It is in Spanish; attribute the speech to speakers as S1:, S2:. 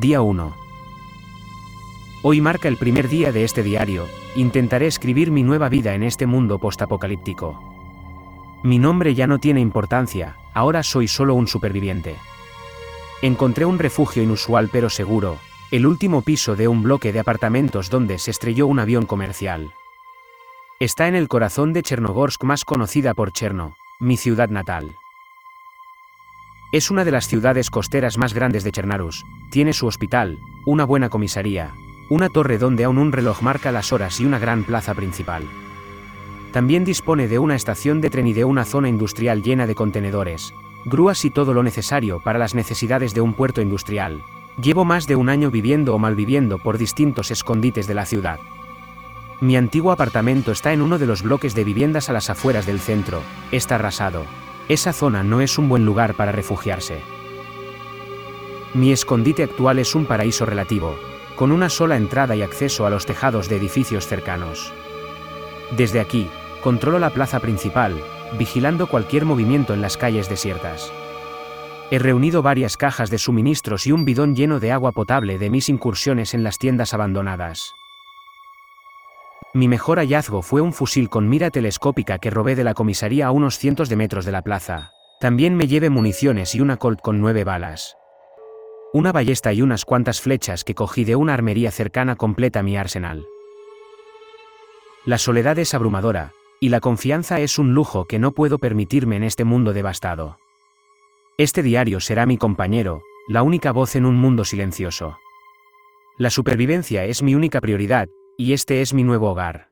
S1: Día 1. Hoy marca el primer día de este diario, intentaré escribir mi nueva vida en este mundo postapocalíptico. Mi nombre ya no tiene importancia, ahora soy solo un superviviente. Encontré un refugio inusual pero seguro, el último piso de un bloque de apartamentos donde se estrelló un avión comercial. Está en el corazón de Chernogorsk más conocida por Cherno, mi ciudad natal. Es una de las ciudades costeras más grandes de Chernarus, tiene su hospital, una buena comisaría, una torre donde aún un reloj marca las horas y una gran plaza principal. También dispone de una estación de tren y de una zona industrial llena de contenedores, grúas y todo lo necesario para las necesidades de un puerto industrial. Llevo más de un año viviendo o malviviendo por distintos escondites de la ciudad. Mi antiguo apartamento está en uno de los bloques de viviendas a las afueras del centro, está arrasado, esa zona no es un buen lugar para refugiarse. Mi escondite actual es un paraíso relativo, con una sola entrada y acceso a los tejados de edificios cercanos. Desde aquí, controlo la plaza principal, vigilando cualquier movimiento en las calles desiertas. He reunido varias cajas de suministros y un bidón lleno de agua potable de mis incursiones en las tiendas abandonadas. Mi mejor hallazgo fue un fusil con mira telescópica que robé de la comisaría a unos cientos de metros de la plaza. También me llevé municiones y una Colt con nueve balas. Una ballesta y unas cuantas flechas que cogí de una armería cercana completa mi arsenal. La soledad es abrumadora, y la confianza es un lujo que no puedo permitirme en este mundo devastado. Este diario será mi compañero, la única voz en un mundo silencioso. La supervivencia es mi única prioridad, y este es mi nuevo hogar.